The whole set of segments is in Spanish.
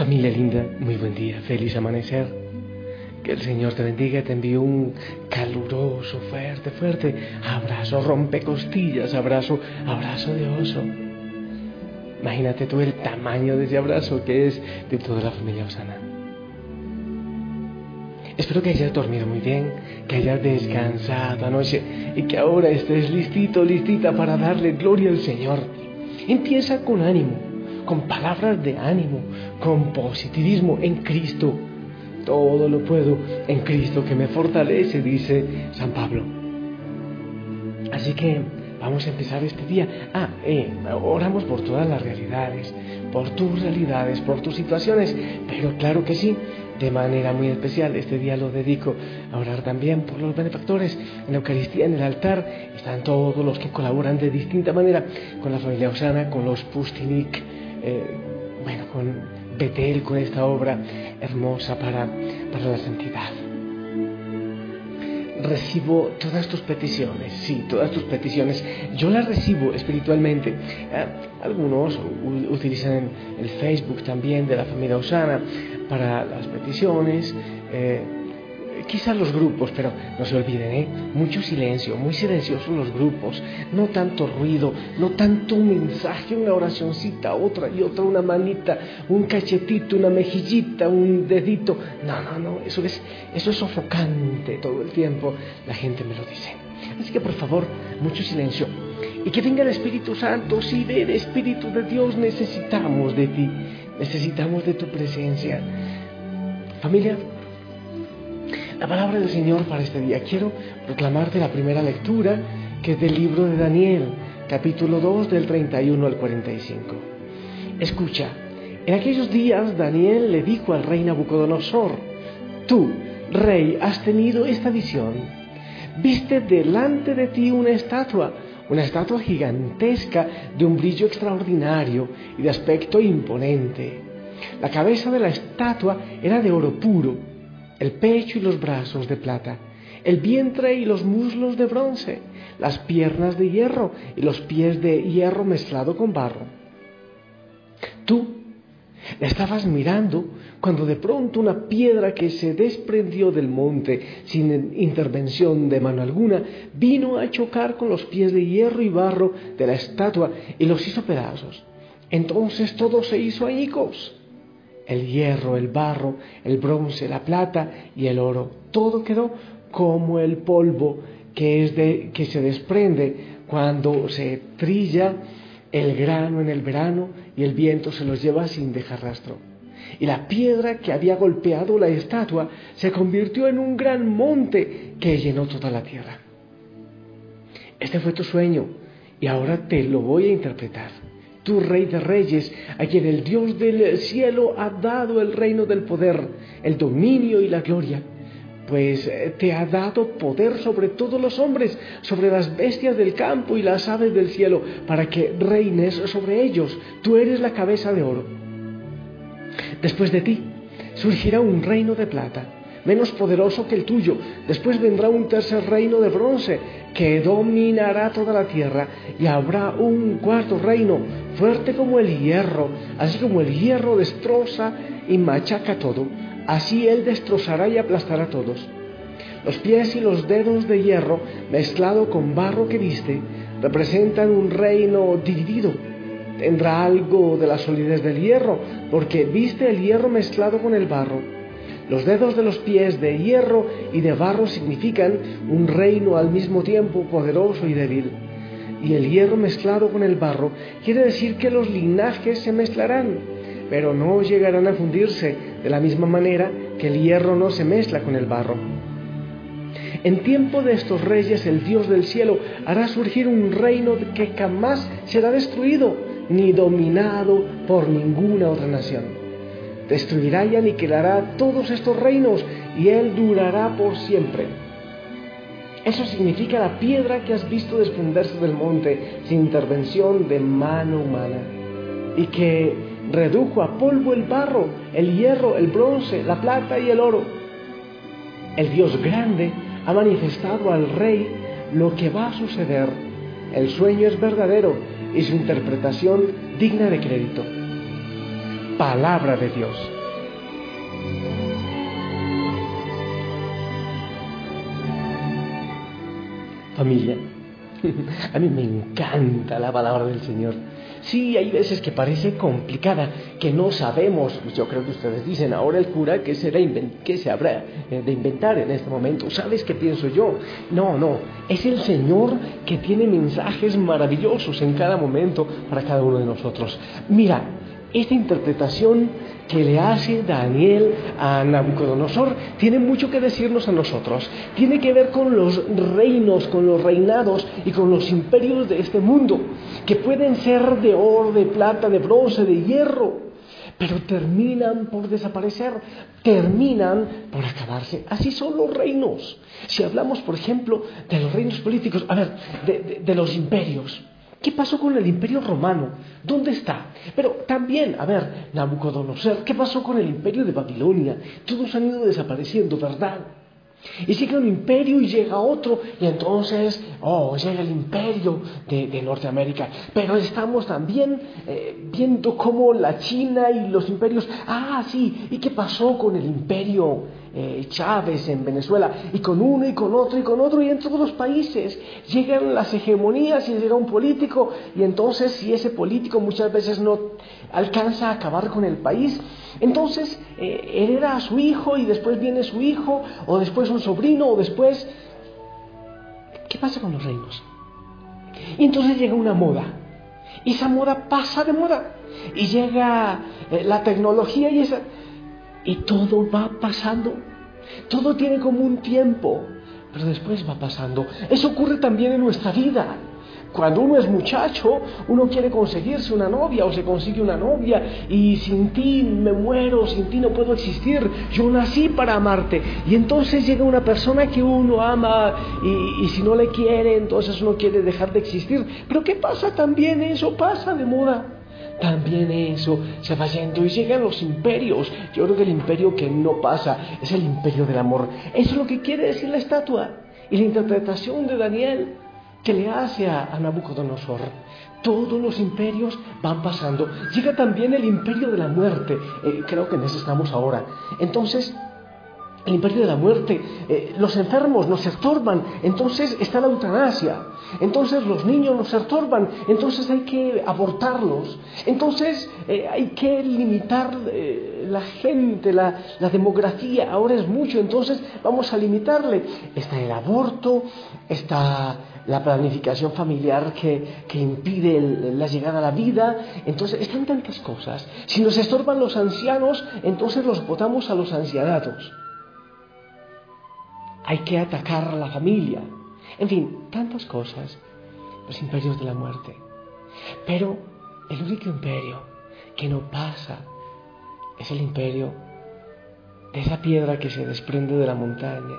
Familia linda, muy buen día, feliz amanecer. Que el Señor te bendiga, te envío un caluroso, fuerte, fuerte abrazo, rompe costillas, abrazo, abrazo de oso. Imagínate tú el tamaño de ese abrazo que es de toda la familia Osana. Espero que hayas dormido muy bien, que hayas descansado anoche y que ahora estés listito, listita para darle gloria al Señor. Empieza con ánimo con palabras de ánimo, con positivismo en Cristo. Todo lo puedo en Cristo que me fortalece, dice San Pablo. Así que vamos a empezar este día. Ah, eh, oramos por todas las realidades, por tus realidades, por tus situaciones, pero claro que sí, de manera muy especial. Este día lo dedico a orar también por los benefactores. En la Eucaristía, en el altar, están todos los que colaboran de distinta manera con la familia Osana, con los Pustinik, eh, bueno, con Betel, con esta obra hermosa para, para la santidad. Recibo todas tus peticiones, sí, todas tus peticiones. Yo las recibo espiritualmente. Eh, algunos utilizan el Facebook también de la familia Osana para las peticiones. Eh, quizás los grupos, pero no se olviden, ¿eh? mucho silencio, muy silenciosos los grupos, no tanto ruido, no tanto un mensaje, una oracioncita, otra y otra, una manita, un cachetito, una mejillita, un dedito. No, no, no, eso es, eso es sofocante todo el tiempo, la gente me lo dice. Así que por favor, mucho silencio. Y que venga el Espíritu Santo, sí, del Espíritu de Dios necesitamos de ti, necesitamos de tu presencia. Familia, la palabra del Señor para este día. Quiero proclamarte la primera lectura, que es del libro de Daniel, capítulo 2, del 31 al 45. Escucha, en aquellos días Daniel le dijo al rey Nabucodonosor, tú, rey, has tenido esta visión. Viste delante de ti una estatua, una estatua gigantesca de un brillo extraordinario y de aspecto imponente. La cabeza de la estatua era de oro puro el pecho y los brazos de plata, el vientre y los muslos de bronce, las piernas de hierro y los pies de hierro mezclado con barro. Tú la estabas mirando cuando de pronto una piedra que se desprendió del monte sin intervención de mano alguna vino a chocar con los pies de hierro y barro de la estatua y los hizo pedazos. Entonces todo se hizo añicos el hierro, el barro, el bronce, la plata y el oro. Todo quedó como el polvo que, es de, que se desprende cuando se trilla el grano en el verano y el viento se los lleva sin dejar rastro. Y la piedra que había golpeado la estatua se convirtió en un gran monte que llenó toda la tierra. Este fue tu sueño y ahora te lo voy a interpretar tu Rey de Reyes, a quien el Dios del cielo ha dado el reino del poder, el dominio y la gloria, pues eh, te ha dado poder sobre todos los hombres, sobre las bestias del campo y las aves del cielo, para que reines sobre ellos. Tú eres la cabeza de oro. Después de ti surgirá un reino de plata menos poderoso que el tuyo. Después vendrá un tercer reino de bronce que dominará toda la tierra y habrá un cuarto reino fuerte como el hierro, así como el hierro destroza y machaca todo, así él destrozará y aplastará a todos. Los pies y los dedos de hierro mezclado con barro que viste representan un reino dividido. Tendrá algo de la solidez del hierro, porque viste el hierro mezclado con el barro los dedos de los pies de hierro y de barro significan un reino al mismo tiempo poderoso y débil. Y el hierro mezclado con el barro quiere decir que los linajes se mezclarán, pero no llegarán a fundirse de la misma manera que el hierro no se mezcla con el barro. En tiempo de estos reyes, el Dios del cielo hará surgir un reino que jamás será destruido ni dominado por ninguna otra nación. Destruirá y aniquilará todos estos reinos y Él durará por siempre. Eso significa la piedra que has visto desprenderse del monte sin intervención de mano humana y que redujo a polvo el barro, el hierro, el bronce, la plata y el oro. El Dios grande ha manifestado al rey lo que va a suceder. El sueño es verdadero y su interpretación digna de crédito. Palabra de Dios. Familia, a mí me encanta la palabra del Señor. Sí, hay veces que parece complicada, que no sabemos, pues yo creo que ustedes dicen, ahora el cura, ¿qué, será qué se habrá eh, de inventar en este momento? ¿Sabes qué pienso yo? No, no, es el Señor que tiene mensajes maravillosos en cada momento para cada uno de nosotros. Mira, esta interpretación que le hace Daniel a Nabucodonosor tiene mucho que decirnos a nosotros. Tiene que ver con los reinos, con los reinados y con los imperios de este mundo, que pueden ser de oro, de plata, de bronce, de hierro, pero terminan por desaparecer, terminan por acabarse. Así son los reinos. Si hablamos, por ejemplo, de los reinos políticos, a ver, de, de los imperios. ¿Qué pasó con el imperio romano? ¿Dónde está? Pero también, a ver, Nabucodonosor, ¿qué pasó con el imperio de Babilonia? Todos han ido desapareciendo, ¿verdad? Y sigue un imperio y llega otro, y entonces, oh, llega el imperio de, Norteamérica. Pero estamos también eh, viendo cómo la China y los imperios, ah, sí, ¿y qué pasó con el imperio eh, Chávez en Venezuela? Y con uno y con otro y con otro, y en todos los países llegan las hegemonías y llega un político, y entonces si ese político muchas veces no alcanza a acabar con el país, entonces eh, hereda a su hijo y después viene su hijo, o después un sobrino, o después... ¿Qué pasa con los reinos? Y entonces llega una moda. Y esa moda pasa de moda. Y llega eh, la tecnología y esa... Y todo va pasando. Todo tiene como un tiempo. Pero después va pasando. Eso ocurre también en nuestra vida. Cuando uno es muchacho, uno quiere conseguirse una novia o se consigue una novia y sin ti me muero, sin ti no puedo existir, yo nací para amarte. Y entonces llega una persona que uno ama y, si no le quiere, entonces uno quiere dejar de existir. Pero ¿qué pasa también? Eso pasa de moda. También eso se va yendo y llegan los imperios. Yo creo que el imperio que no pasa es el imperio del amor. Eso es lo que quiere decir la estatua y la interpretación de Daniel que le hace a, Nabucodonosor. Todos los imperios van pasando. Llega también el imperio de la muerte. Eh, creo que estamos ahora. Entonces, el imperio de la muerte, eh, los enfermos nos estorban, entonces está la eutanasia, entonces los niños nos estorban, entonces hay que abortarlos, entonces eh, hay que limitar la gente, la, demografía, ahora es mucho, entonces vamos a limitarle. Está el aborto, está la planificación familiar que, impide la llegada a la vida. Entonces, están tantas cosas. Si nos estorban los ancianos, entonces los votamos a los ancianatos. Hay que atacar a la familia. En fin, tantas cosas. Los imperios de la muerte. Pero el único imperio que no pasa es el imperio de esa piedra que se desprende de la montaña,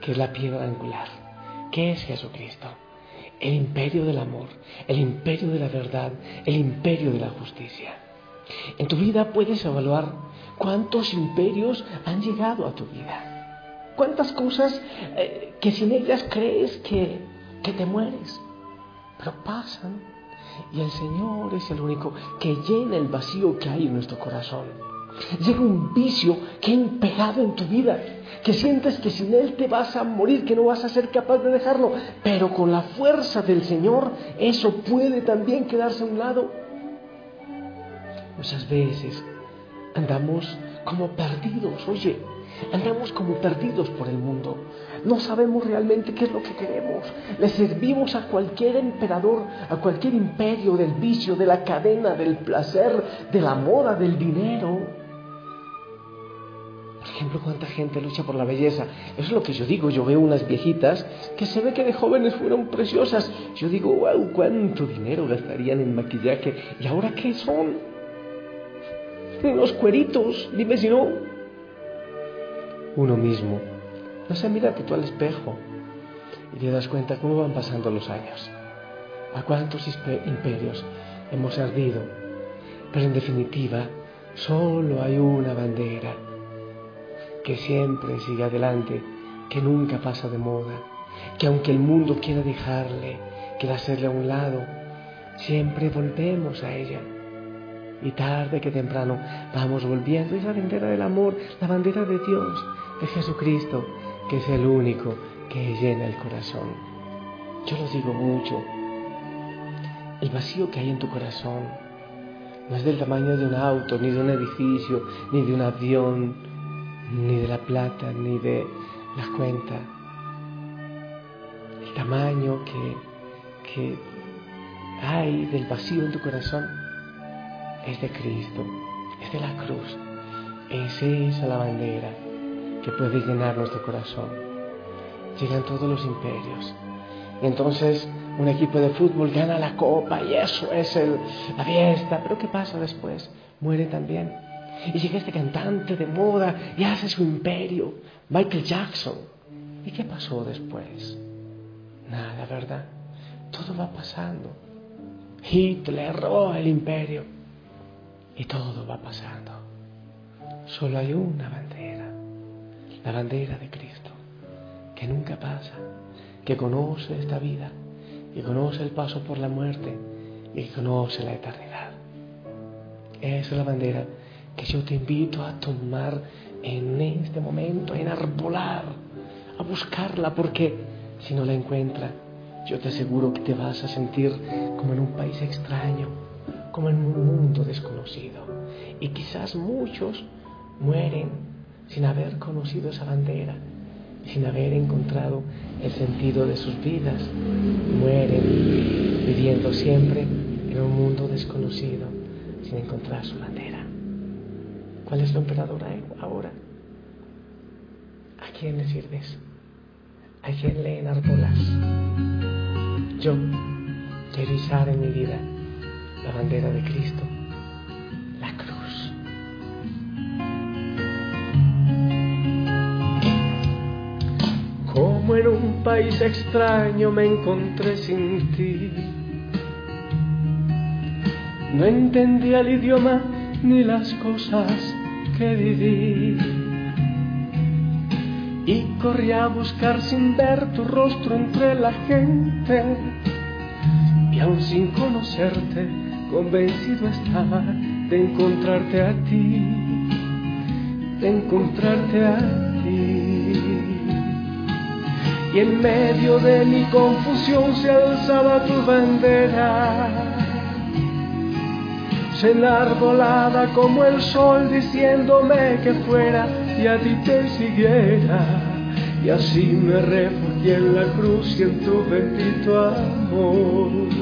que es la piedra angular. ¿Qué es Jesucristo? El imperio del amor, el imperio de la verdad, el imperio de la justicia. En tu vida puedes evaluar cuántos imperios han llegado a tu vida. Cuántas cosas eh, que sin ellas crees que, que te mueres, pero pasan. Y el Señor es el único que llena el vacío que hay en nuestro corazón. Llega un vicio que ha impegado en tu vida que sientes que sin Él te vas a morir, que no vas a ser capaz de dejarlo, pero con la fuerza del Señor eso puede también quedarse a un lado. Muchas veces andamos como perdidos, oye, andamos como perdidos por el mundo. No sabemos realmente qué es lo que queremos. Le servimos a cualquier emperador, a cualquier imperio del vicio, de la cadena, del placer, de la moda, del dinero Por ejemplo, cuánta gente lucha por la belleza. Eso es lo que yo digo. Yo veo unas viejitas que se ve que de jóvenes fueron preciosas. Yo digo, wow, cuánto dinero gastarían en maquillaje. ¿Y ahora qué son? Unos cueritos, dime si no. Uno mismo. No se mira tú al espejo y te das cuenta cómo van pasando los años. A cuántos imperios hemos ardido. Pero en definitiva, solo hay una bandera que siempre sigue adelante, que nunca pasa de moda, que aunque el mundo quiera dejarle, quiera hacerle a un lado, siempre volvemos a ella. Y tarde que temprano vamos volviendo. Es la bandera del amor, la bandera de Dios, de Jesucristo, que es el único que llena el corazón. Yo lo digo mucho. El vacío que hay en tu corazón no es del tamaño de un auto, ni de un edificio, ni de un avión, ni de la plata, ni de la cuenta. El tamaño que hay del vacío en tu corazón es de Cristo, es de la cruz. Es esa la bandera que puede llenar nuestro corazón. Llegan todos los imperios. Y entonces un equipo de fútbol gana la copa y eso es la fiesta. Pero ¿qué pasa después? Muere también. Y llega este cantante de moda y hace su imperio, Michael Jackson. ¿Y qué pasó después? Nada, ¿verdad? Todo va pasando. Hitler roba el imperio. Y todo va pasando. Solo hay una bandera. La bandera de Cristo. Que nunca pasa. Que conoce esta vida. Que conoce el paso por la muerte. Y que conoce la eternidad. Esa es la bandera que yo te invito a tomar en este momento, a enarbolar, a buscarla, porque si no la encuentras, yo te aseguro que te vas a sentir como en un país extraño, como en un mundo desconocido. Y quizás muchos mueren sin haber conocido esa bandera, sin haber encontrado el sentido de sus vidas. Mueren viviendo siempre en un mundo desconocido, sin encontrar su bandera. ¿Cuál es la emperadora ahora? ¿A quién le sirves? ¿A quién le enarbolas? Yo quiero en mi vida la bandera de Cristo, la cruz. Como en un país extraño me encontré sin ti. No entendía el idioma ni las cosas que viví. Y corrí a buscar sin ver tu rostro entre la gente. Y aún sin conocerte, convencido estaba de encontrarte a ti, de encontrarte a ti. Y en medio de mi confusión se alzaba tu bandera enarbolada como el sol diciéndome que fuera y a ti te siguiera. Y así me refugié en la cruz y en tu bendito amor.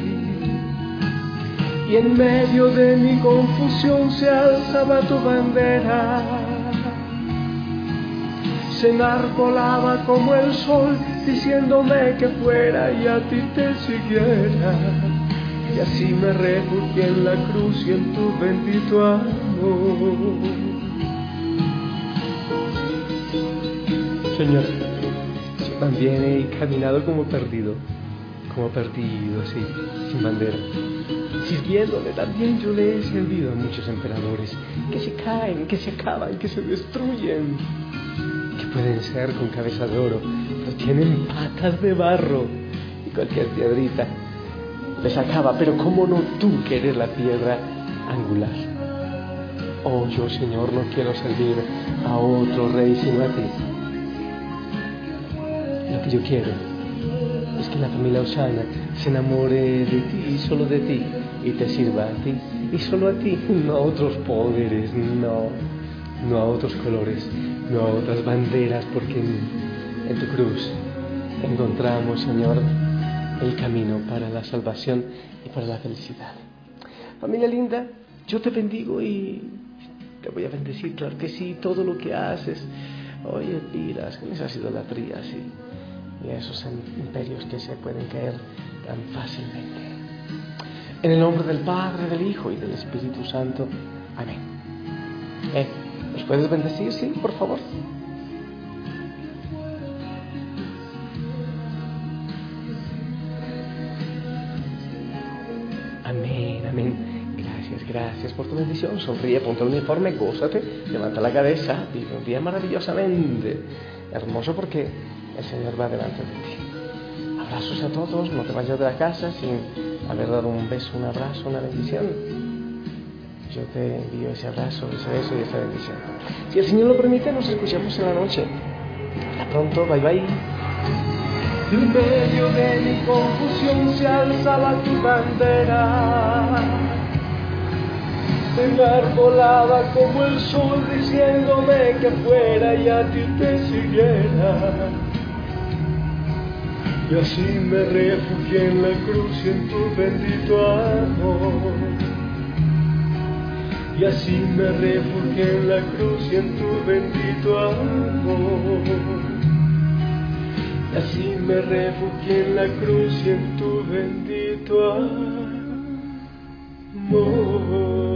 y en medio de mi confusión se alzaba tu bandera. Se enarbolaba como el sol diciéndome que fuera y a ti te siguiera. Y así me refugié en la cruz y en tu bendito amor. Señor, yo también he caminado como perdido, como perdido, sí, sin bandera sirviéndole también yo le he servido a muchos emperadores que se caen, que se acaban, que se destruyen. que pueden ser con cabeza de oro, pero tienen patas de barro y cualquier piedrita les acaba, pero ¿cómo no tú que eres la piedra angular? Oh, yo Señor no quiero servir a otro rey sino a ti. Lo que yo quiero que la familia Osana se enamore de ti y solo de ti y te sirva a ti y solo a ti, no a otros poderes, no, no a otros colores, no a otras banderas, porque en, tu cruz encontramos, Señor, el camino para la salvación y para la felicidad. Familia linda, yo te bendigo y te voy a bendecir, claro que sí, todo lo que haces. Oye, pilas con esas idolatrías y, y esos imperios que se pueden caer tan fácilmente. En el nombre del Padre, del Hijo y del Espíritu Santo. Amén. Eh, ¿Nos puedes bendecir, sí, por favor? Amén, amén. Gracias, gracias por tu bendición. Sonríe, ponte el uniforme, gózate, levanta la cabeza, vive un día maravillosamente hermoso porque el Señor va delante de ti. Abrazos a todos, no te vayas de la casa sin haber dado un beso, un abrazo, una bendición. Yo te envío ese abrazo, ese beso y esa bendición. Si el Señor lo permite, nos escuchamos en la noche. Hasta pronto, bye bye. En medio de mi confusión se alzaba tu bandera. Enarbolaba como el sol diciéndome que fuera y a ti te siguiera. Y así me refugié en la cruz y en tu bendito amor. Y así me refugié en la cruz y en tu bendito amor. Y así me refugié en la cruz y en tu bendito amor.